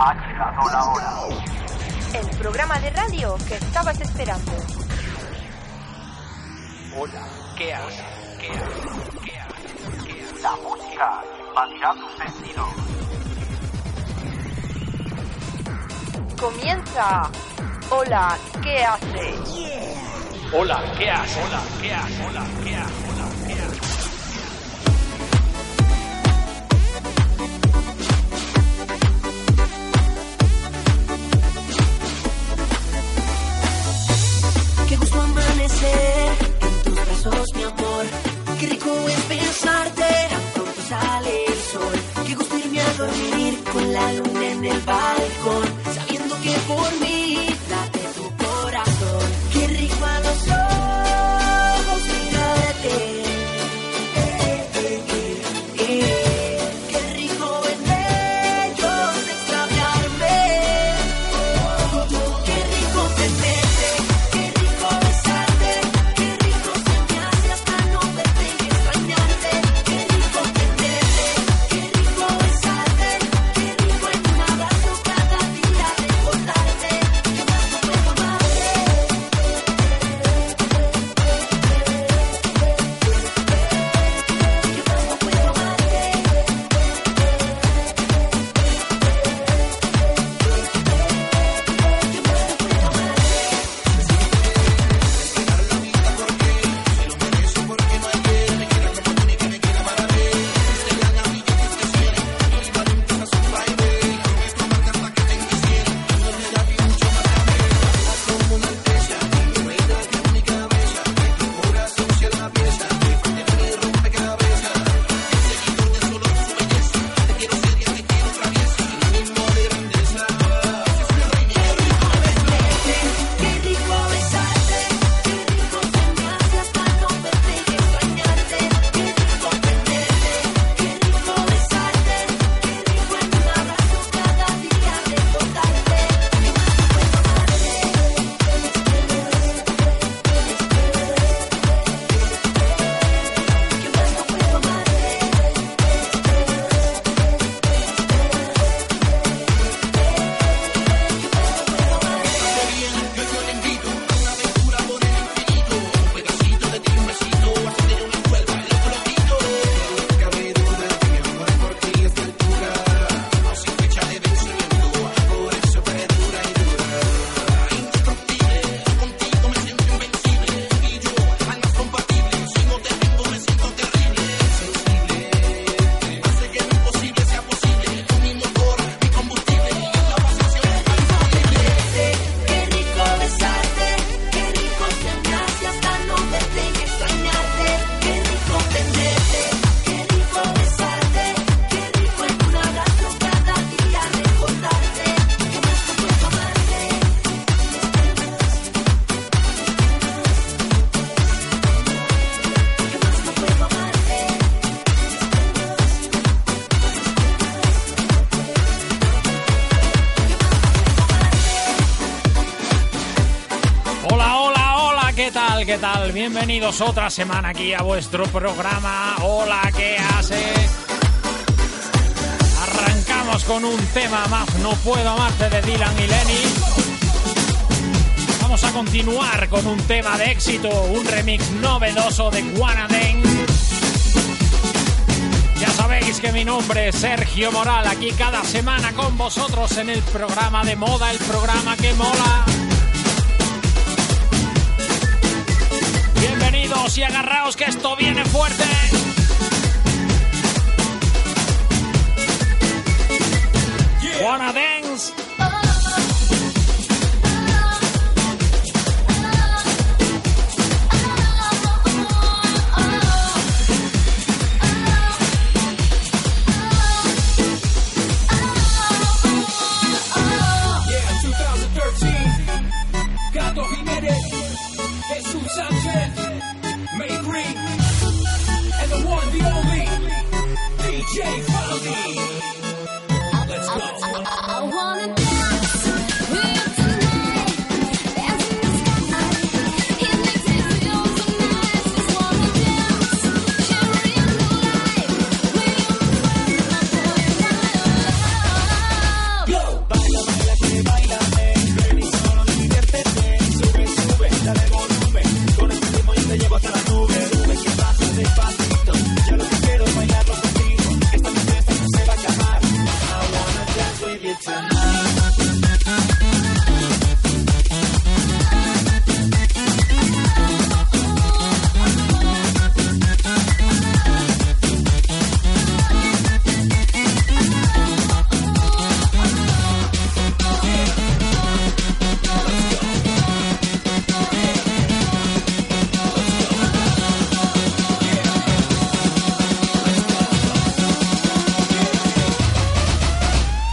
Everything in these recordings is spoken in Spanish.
Ha llegado la hora. El programa de radio que estabas esperando. Hola, ¿qué haces? ¿Qué haces? ¿Qué haces? ¿Qué haces? La música invadirá tus sentidos. Comienza. Hola, ¿qué haces? Hola, ¿qué haces? Hola, ¿qué haces? Hola, ¿qué haces? Hola, ¿qué haces? En tus brazos, mi amor. Qué rico es besarte, tan pronto sale el sol. Qué gusto irme a dormir con la luna en el balcón, sabiendo que por mí Bienvenidos otra semana aquí a vuestro programa. Hola, ¿qué hace? Arrancamos con un tema más, No puedo amarte de Dylan y Lenny. Vamos a continuar con un tema de éxito, un remix novedoso de Guanaden. Ya sabéis que mi nombre es Sergio Moral, aquí cada semana con vosotros en el programa de moda, el programa que mola. Y agarraos que esto viene fuerte. Yeah,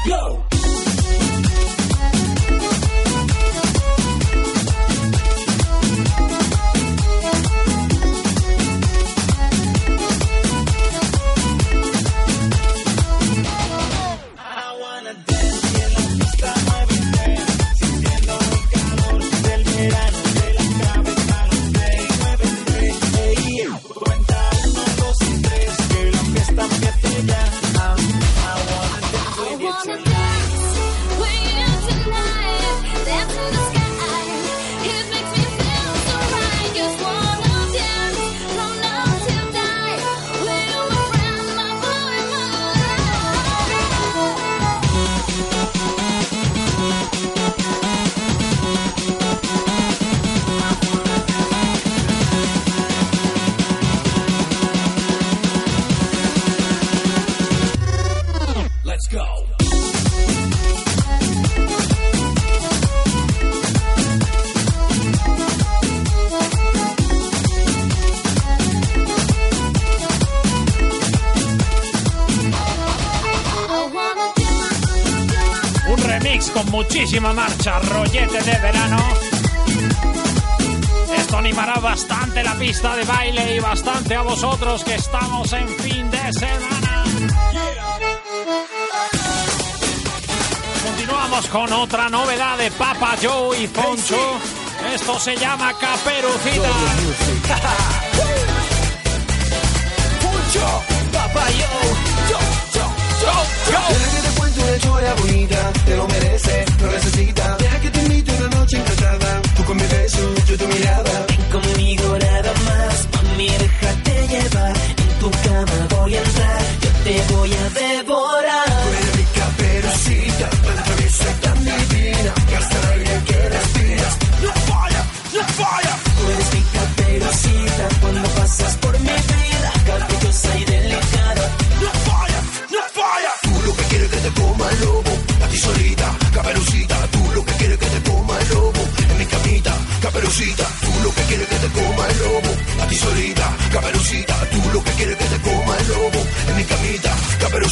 go. próxima marcha, rollete de verano. Esto animará bastante la pista de baile y bastante a vosotros que estamos en fin de semana. Continuamos con otra novedad de Papa Joe y Poncho. Esto se llama Caperucita. Poncho, Papa Joe, yo, yo, yo, yo historia bonita, te lo mereces, lo necesitas. Deja que te invite una noche encantada, tú con mi beso, yo tu mirada. Ven conmigo nada más, mami, déjate llevar. En tu cama voy a entrar, yo te voy a ver.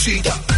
cosita.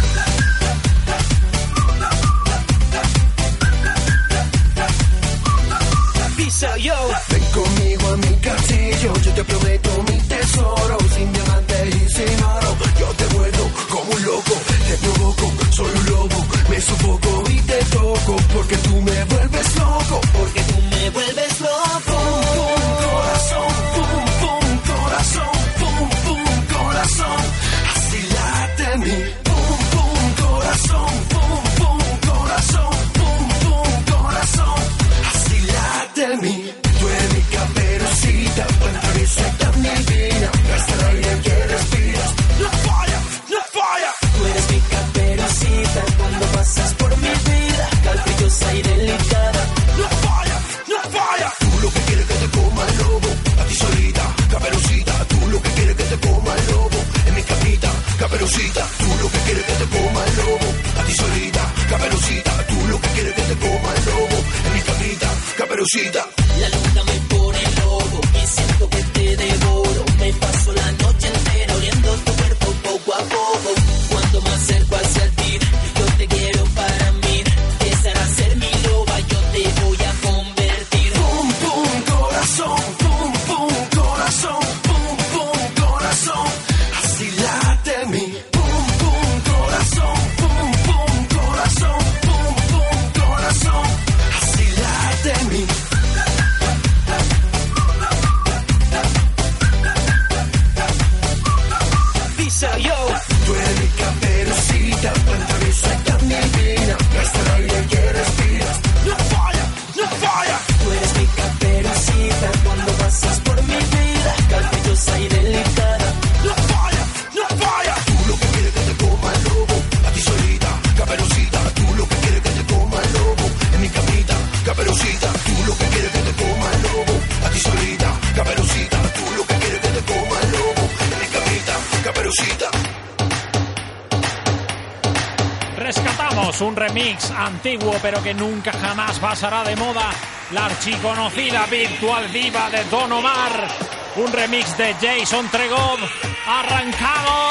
que nunca jamás pasará de moda, la archiconocida virtual diva de Don Omar. Un remix de Jason Tregov. ¡Arrancado!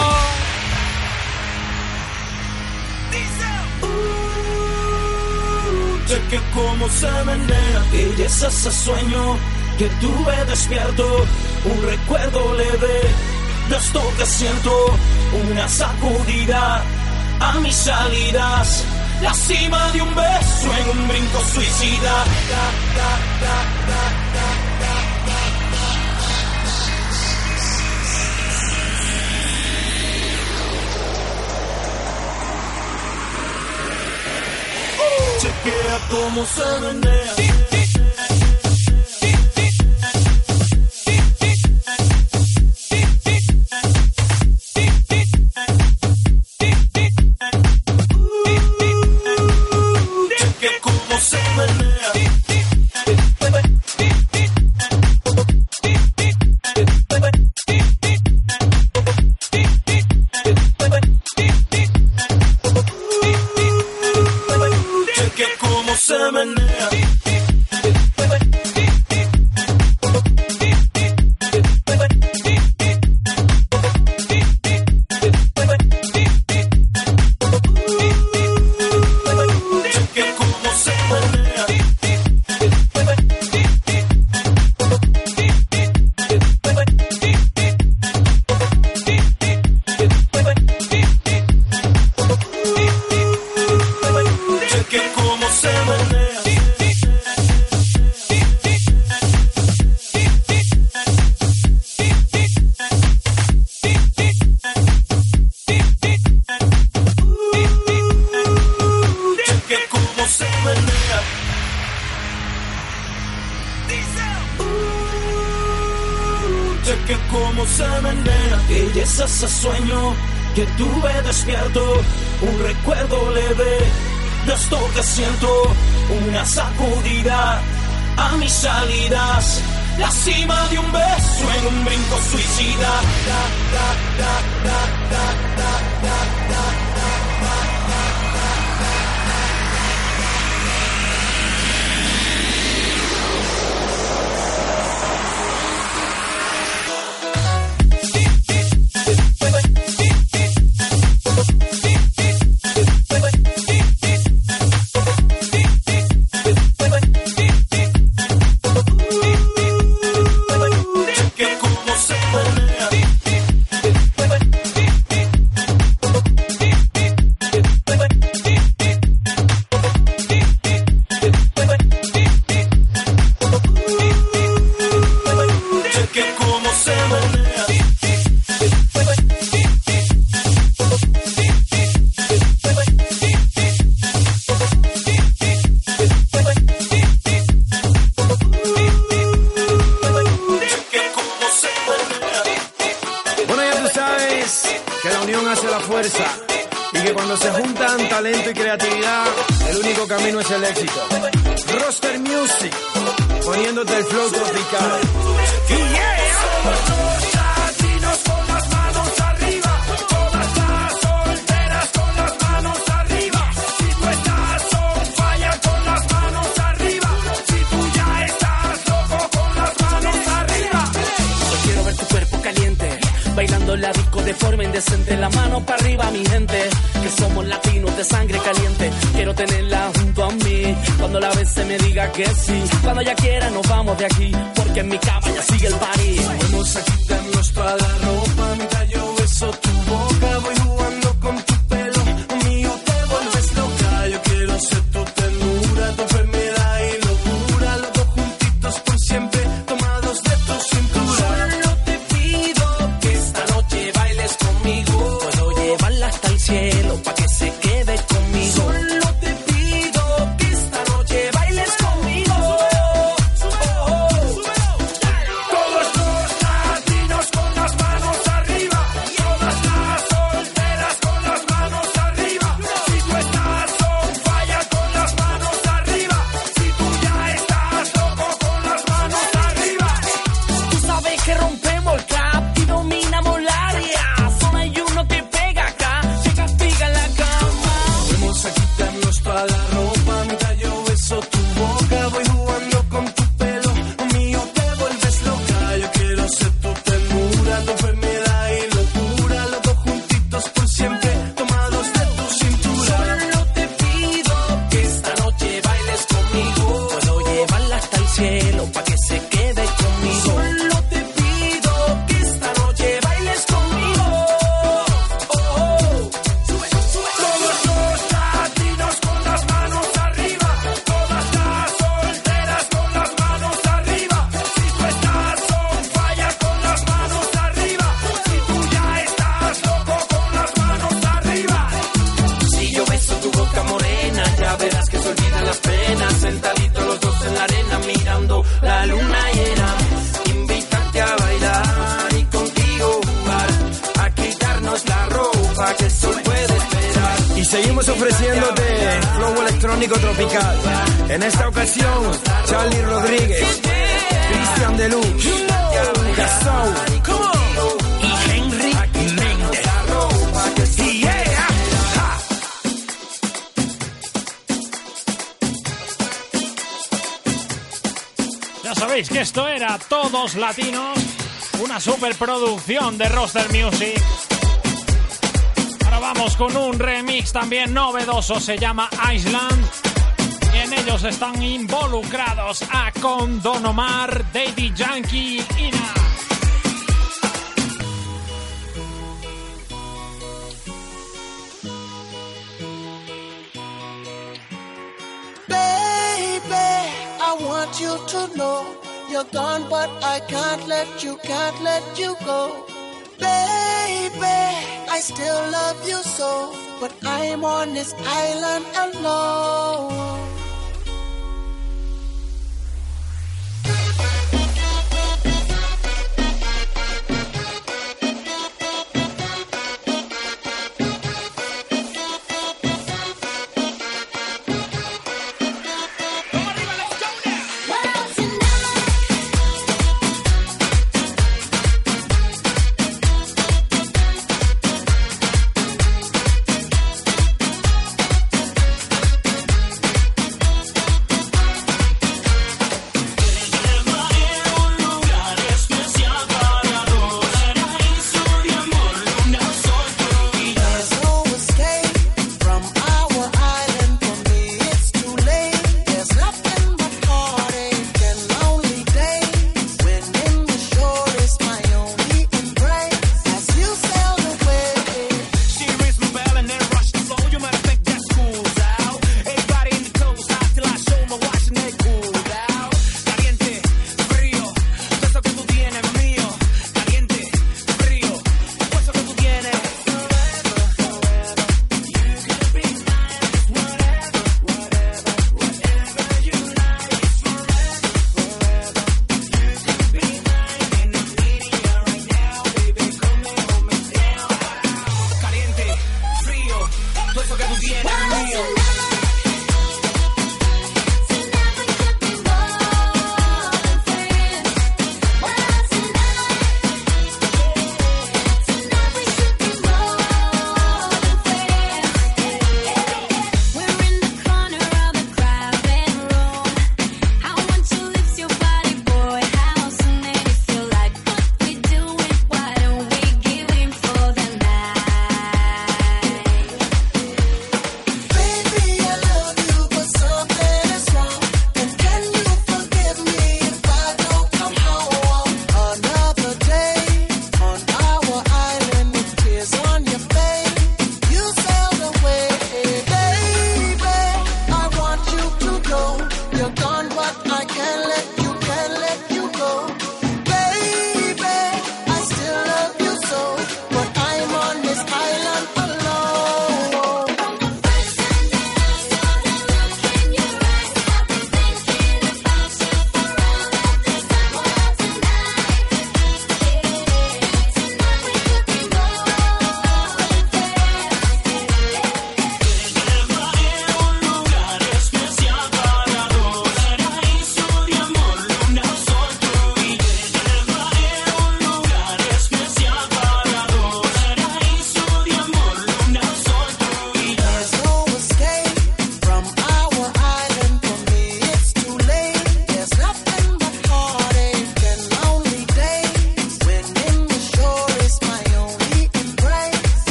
Uh, cheque cómo se menea y es ese sueño que tuve despierto, un recuerdo leve de esto que siento, una sacudida a mis salidas, la cima de un beso paso en un brinco suicida. Chequea cómo se menea. volcán. producción de Roster Music. Ahora vamos con un remix también novedoso, se llama Island. Y en ellos están involucrados a Don Omar, Daddy Yankee y Ina. Baby, I want you to know. You're gone, but I can't let you, can't let you go. Baby, I still love you so, but I'm on this island alone.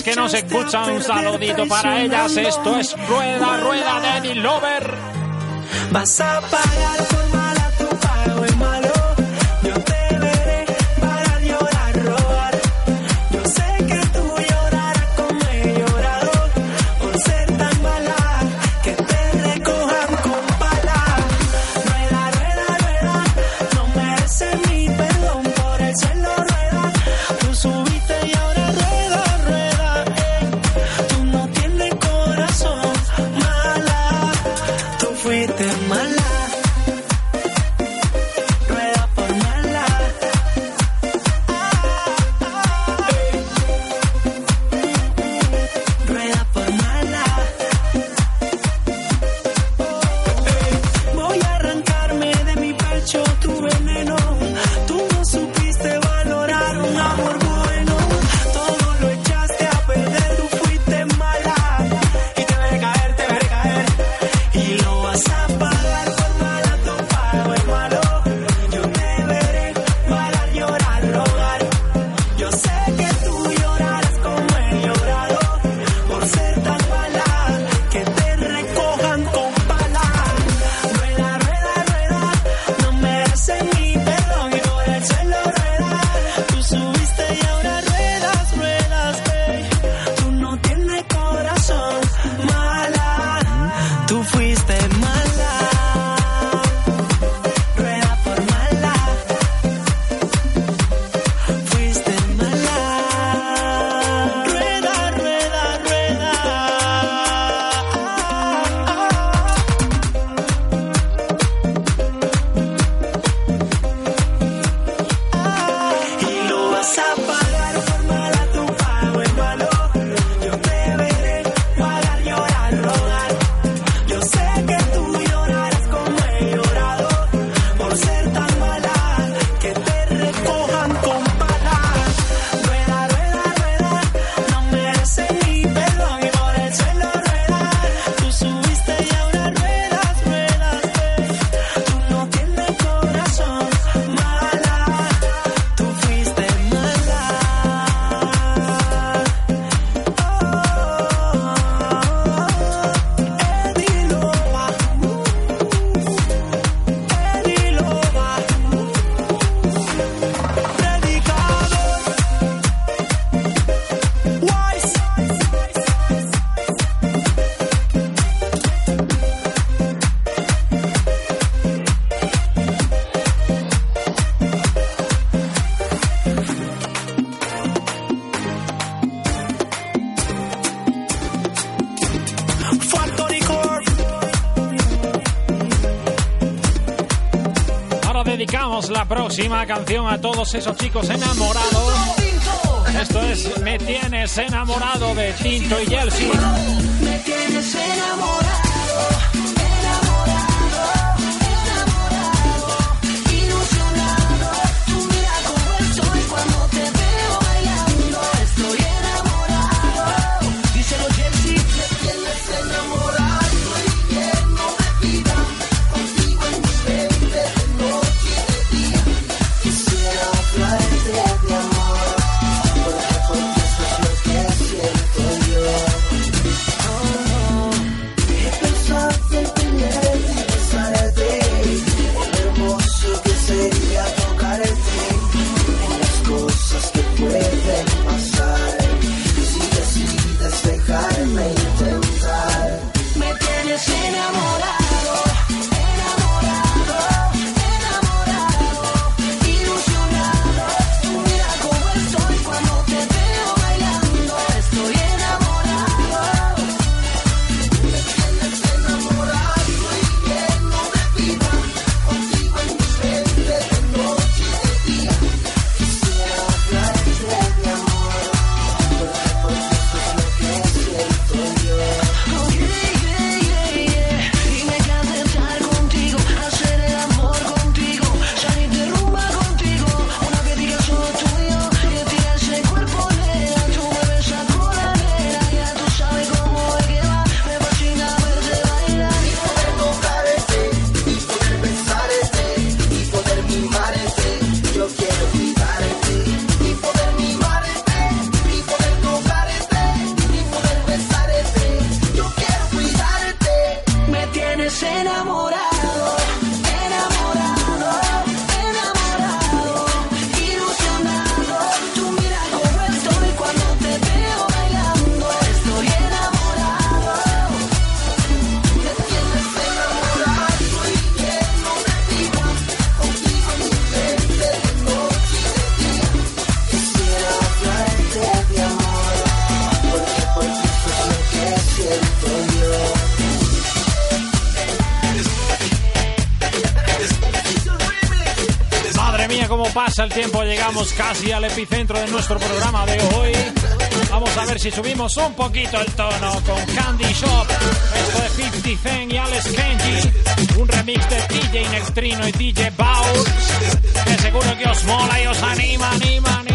que nos escuchan, un saludito para ellas. Esto es Rueda, Rueda de Lover. Vas a pagar canción a todos esos chicos enamorados. Esto es Me tienes enamorado de Tinto y Chelsea. tiempo llegamos casi al epicentro de nuestro programa de hoy. Vamos a ver si subimos un poquito el tono con Candy Shop. Esto de 50 Cent y Alex Kenji. Un remix de DJ Nectrino y DJ Bow. Que seguro que os mola y os anima, anima, anima.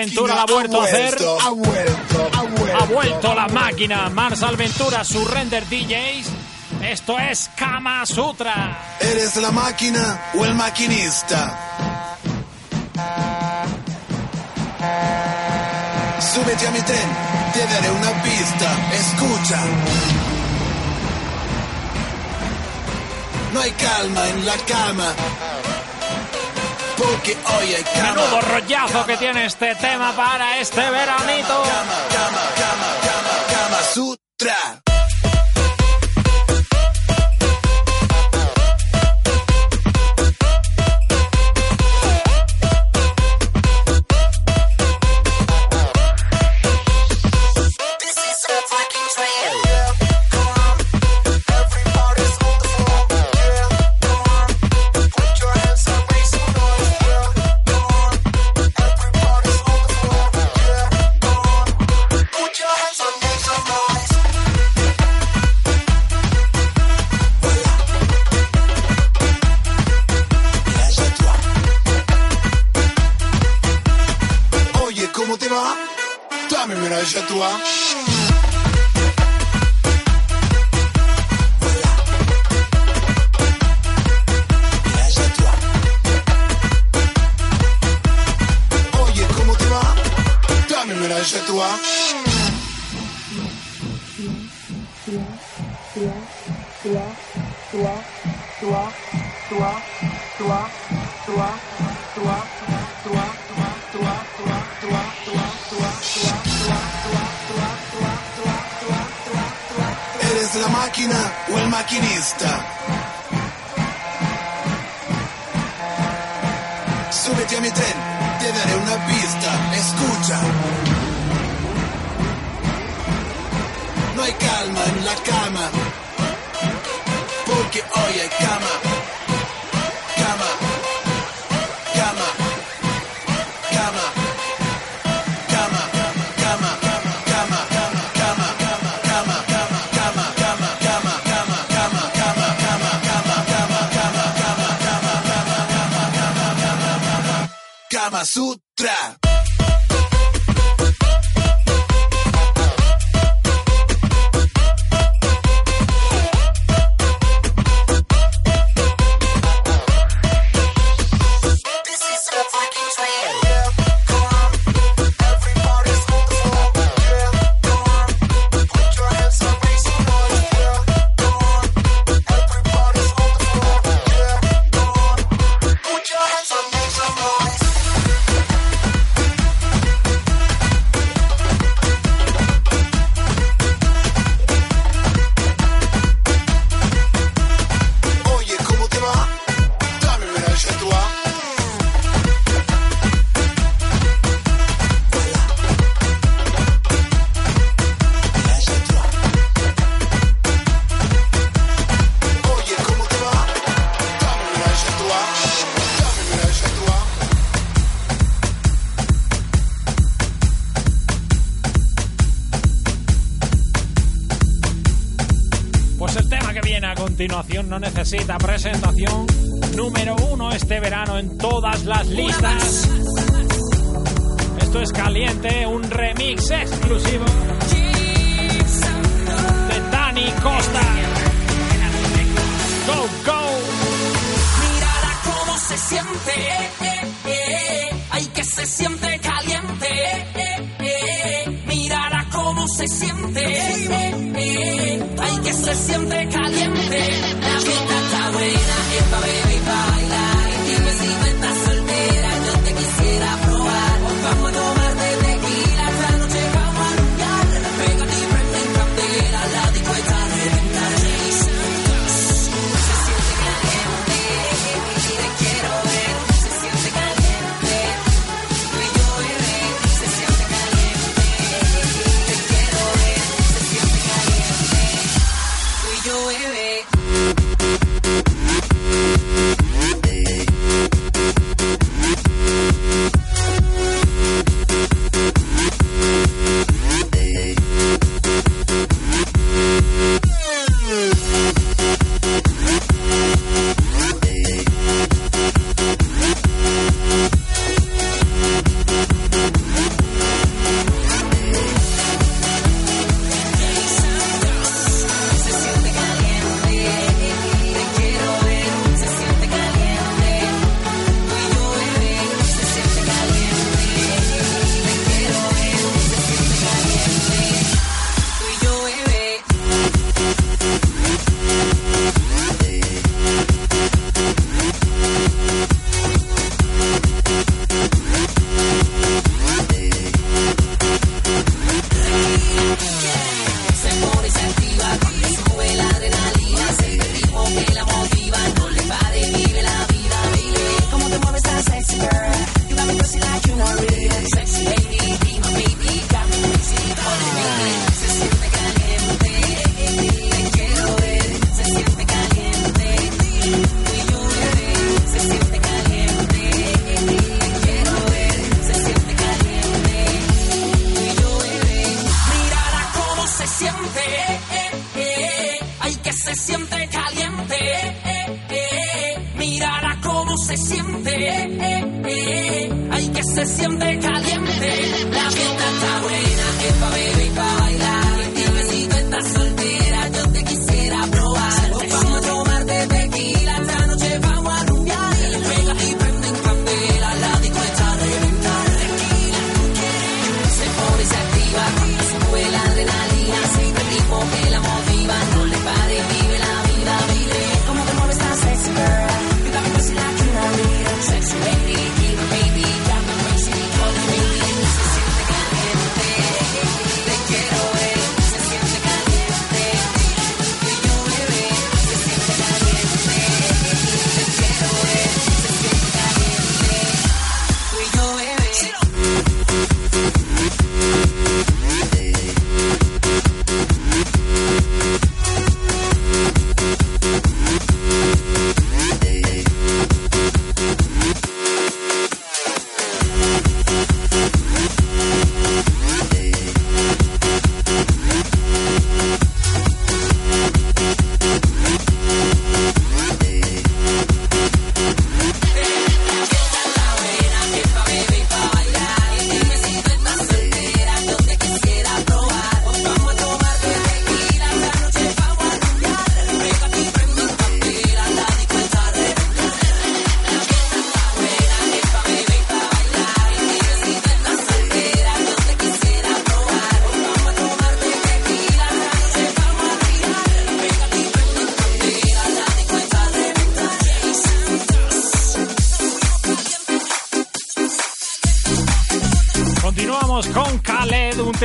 Ventura la ha vuelto a hacer. Ha vuelto, ha vuelto, la máquina. Marsal Ventura, su render DJs. Esto es Kama Sutra. ¿Eres la máquina o el maquinista? Súbete a mi tren, te daré una pista. Escucha. No hay calma en la cama. Menudo rollazo que tiene este tema para este veranito. macchina o il macchinista. Súbete a mi tren, te daré una pista, escucha. No hay calma en la cama, Presentación número uno este verano en todas las listas. Esto es caliente, un remix exclusivo de Dani Costa. Go, go. Mírala cómo se siente, eh, ay que se siente caliente se siente, eh, hay que se siente caliente. La vida está buena, es pa' beber y bailar. Y dime si no estás soltera, yo te quisiera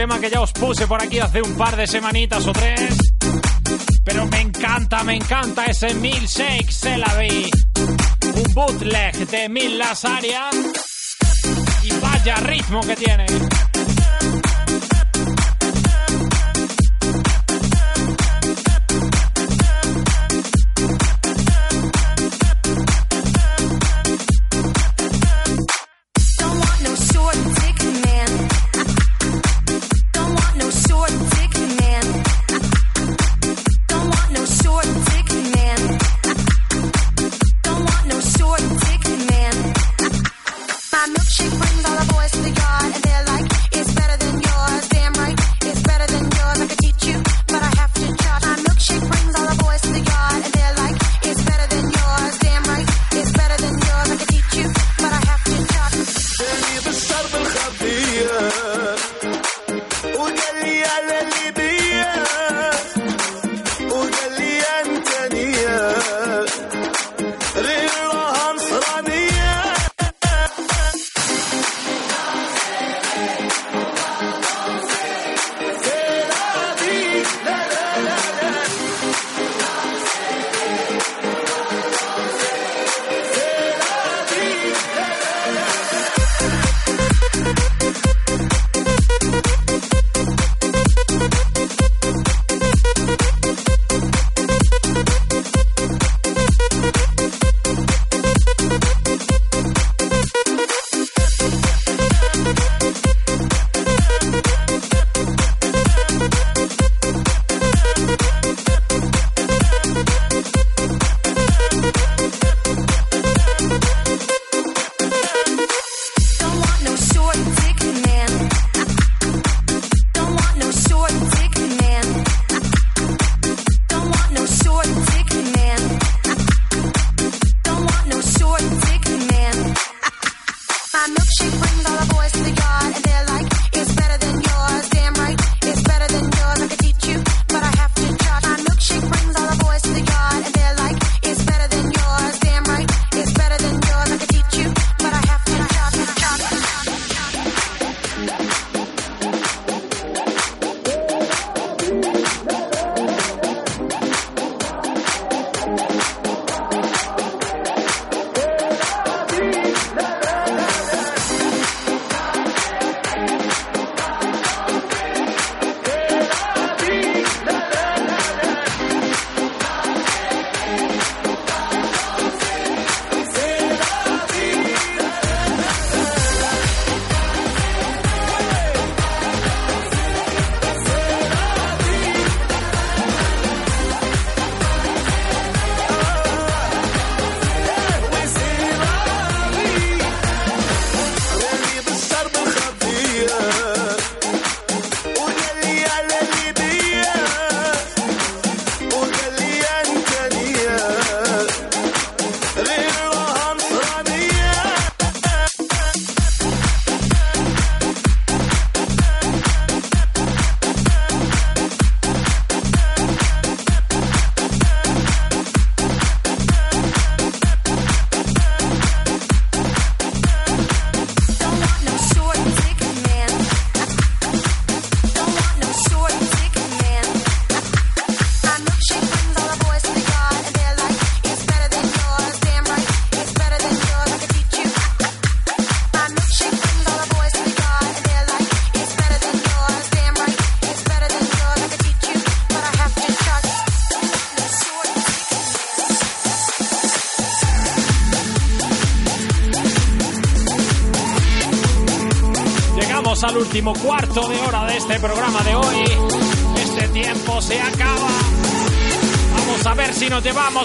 tema que ya os puse por aquí hace un par de semanitas o tres. Pero me encanta, me encanta ese Milkshake Celavi. Un bootleg de Mil las Lasaria. Y vaya ritmo que tiene.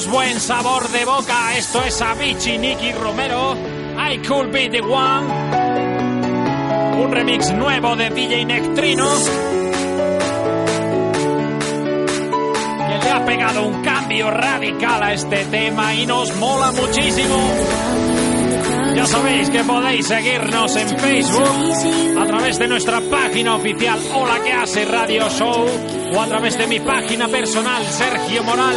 buen sabor de boca. Esto es Avicii, Nicky Romero, I Could Be The One. Un remix nuevo de DJ Nectrino. Que le ha pegado un cambio radical a este tema y nos mola muchísimo. Ya sabéis que podéis seguirnos en Facebook a través de nuestra página oficial Hola que hace Radio Show o a través de mi página personal, Sergio Moral.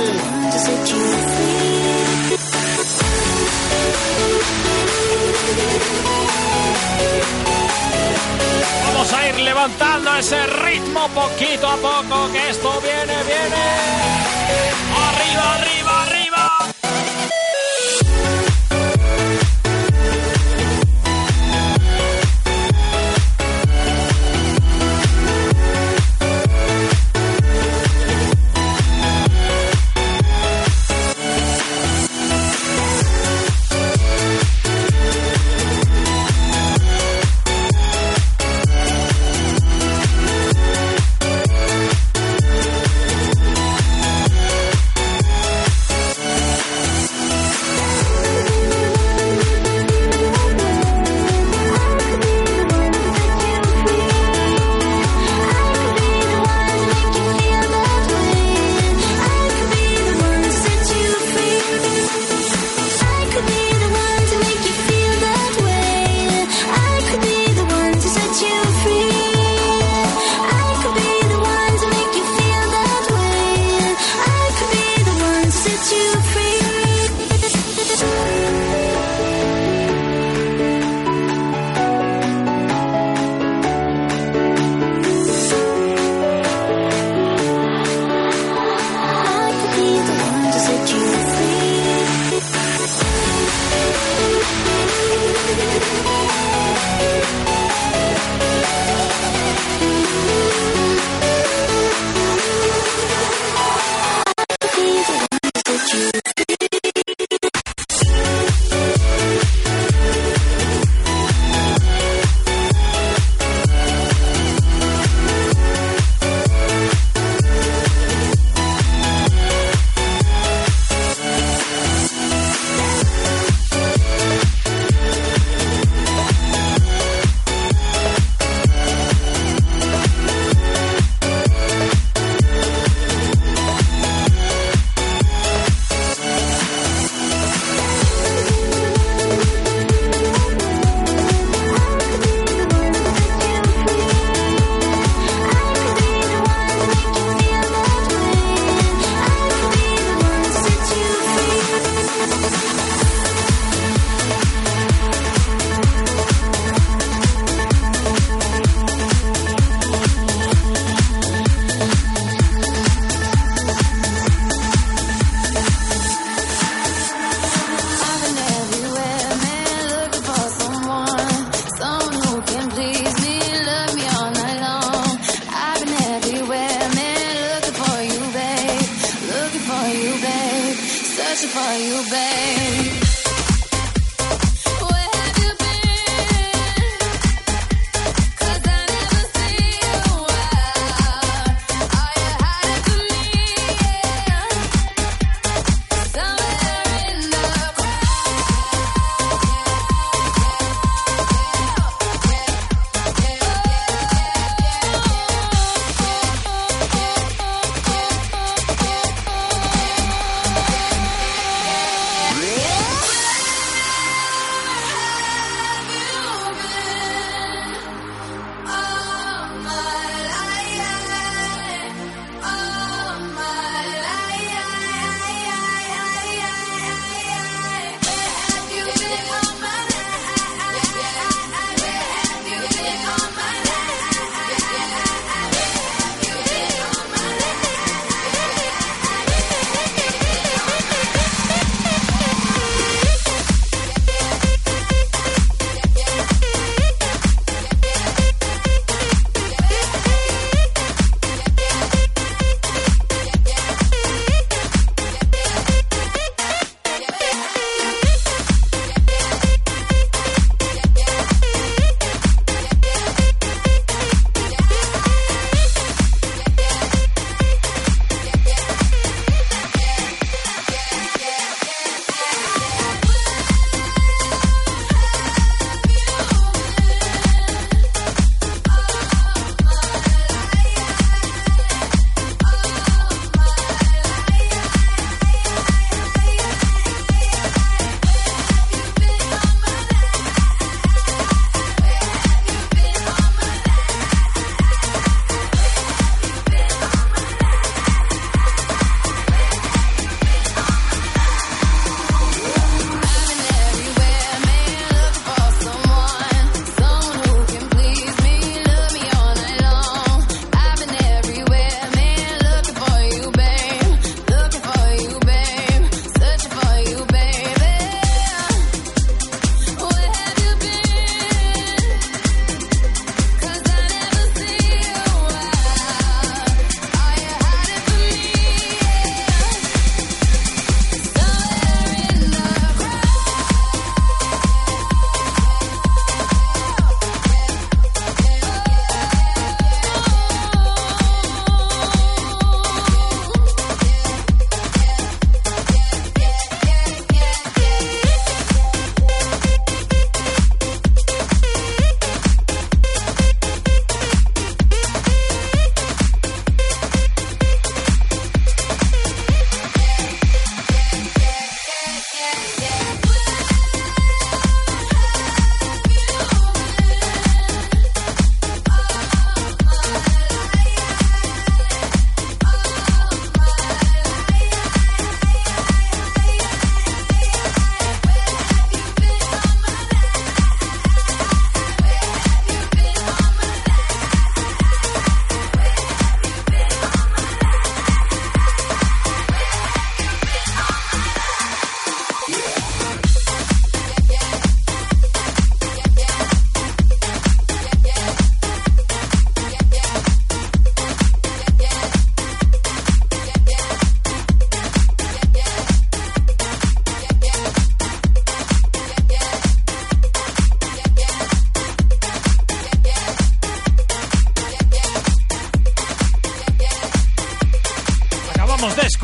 Vamos a ir levantando ese ritmo poquito a poco, que esto viene, viene. Arriba, arriba.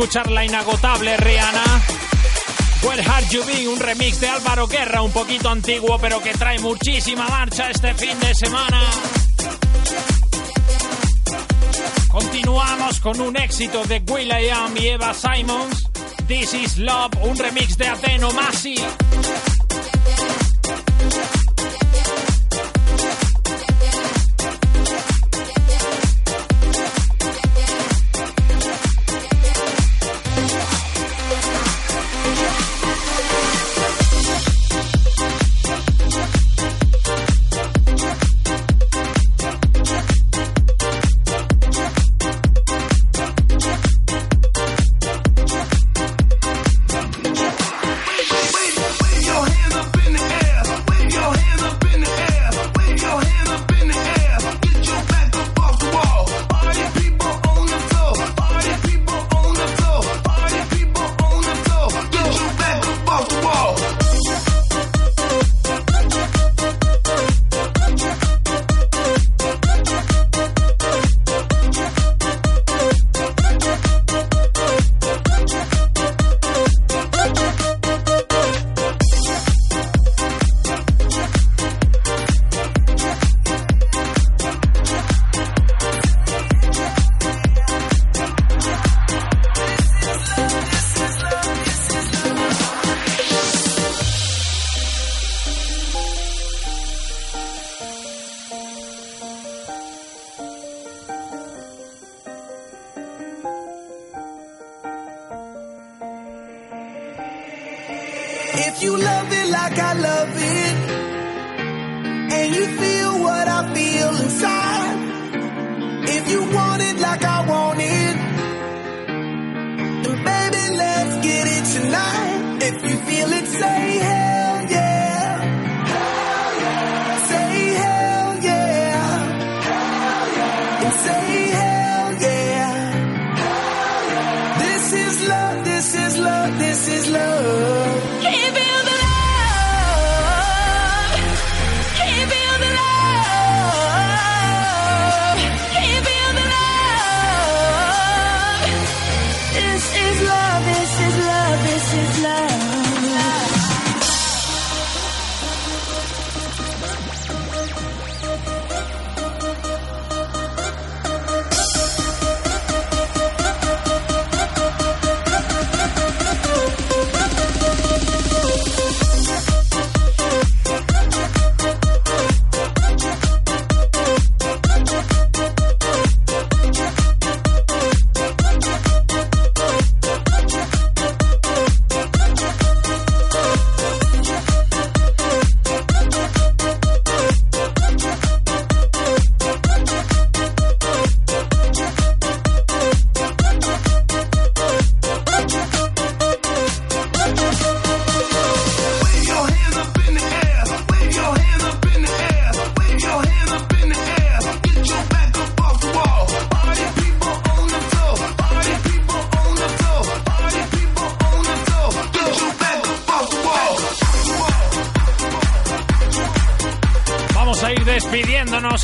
escuchar la inagotable Rihanna. Where Hard You Been, un remix de Álvaro Guerra, un poquito antiguo, pero que trae muchísima marcha este fin de semana. Continuamos con un éxito de Will.i.am y Eva Simons. This is Love, un remix de Ateno Masi.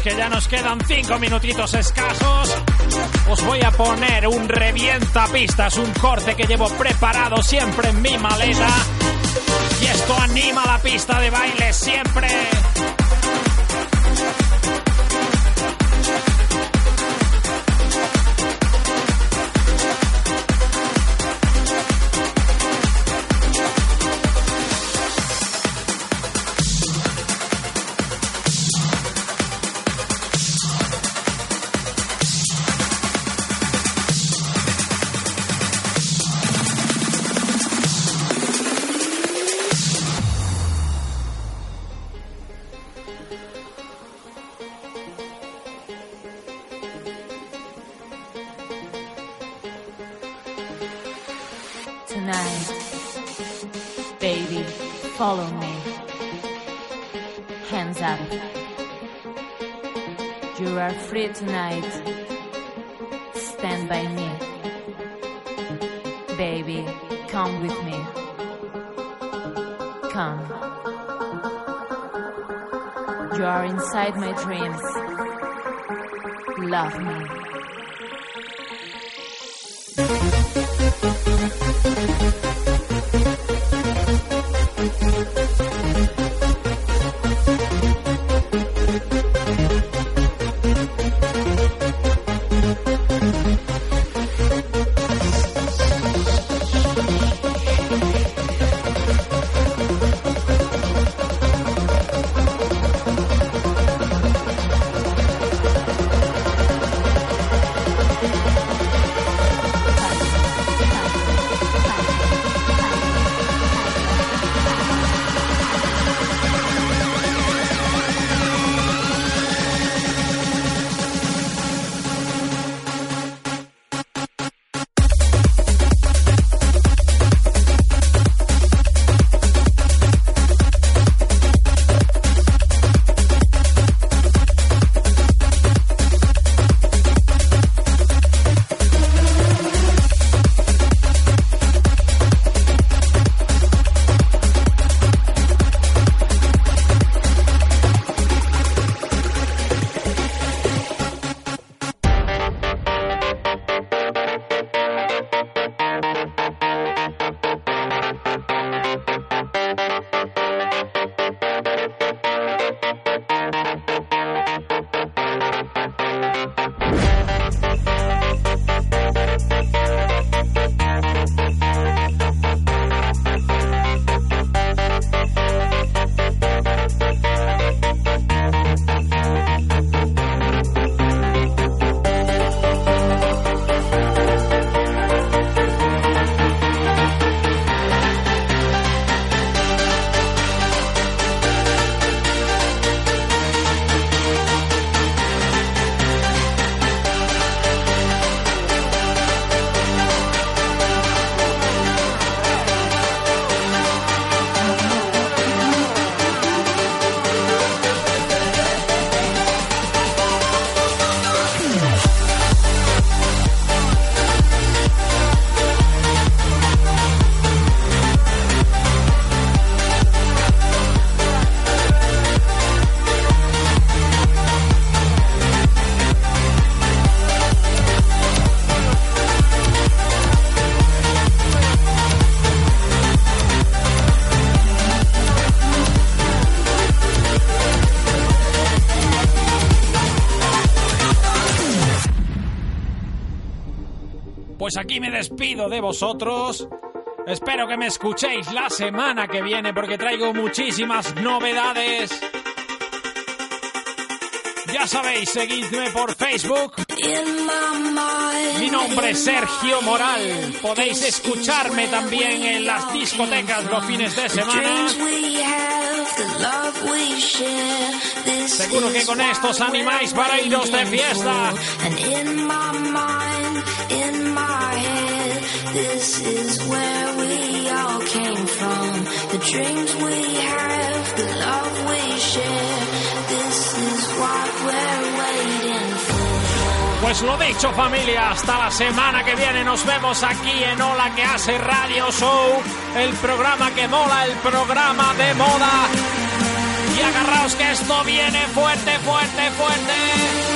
que ya nos quedan cinco minutitos escasos, os voy a poner un revienta pistas, un corte que llevo preparado siempre en mi maleta. Y esto anima la pista de baile siempre. Aquí me despido de vosotros. Espero que me escuchéis la semana que viene porque traigo muchísimas novedades. Ya sabéis, seguidme por Facebook. Mi nombre es Sergio Moral. Podéis escucharme también en las discotecas los fines de semana. Seguro que con esto os animáis para iros de fiesta. This is where we all came from. The dreams we have, the love we share. This is what we're waiting for. Pues lo dicho familia, hasta la semana que viene nos vemos aquí en Hola que hace Radio Show, el programa que mola, el programa de moda. Y agarraos que esto viene fuerte, fuerte, fuerte.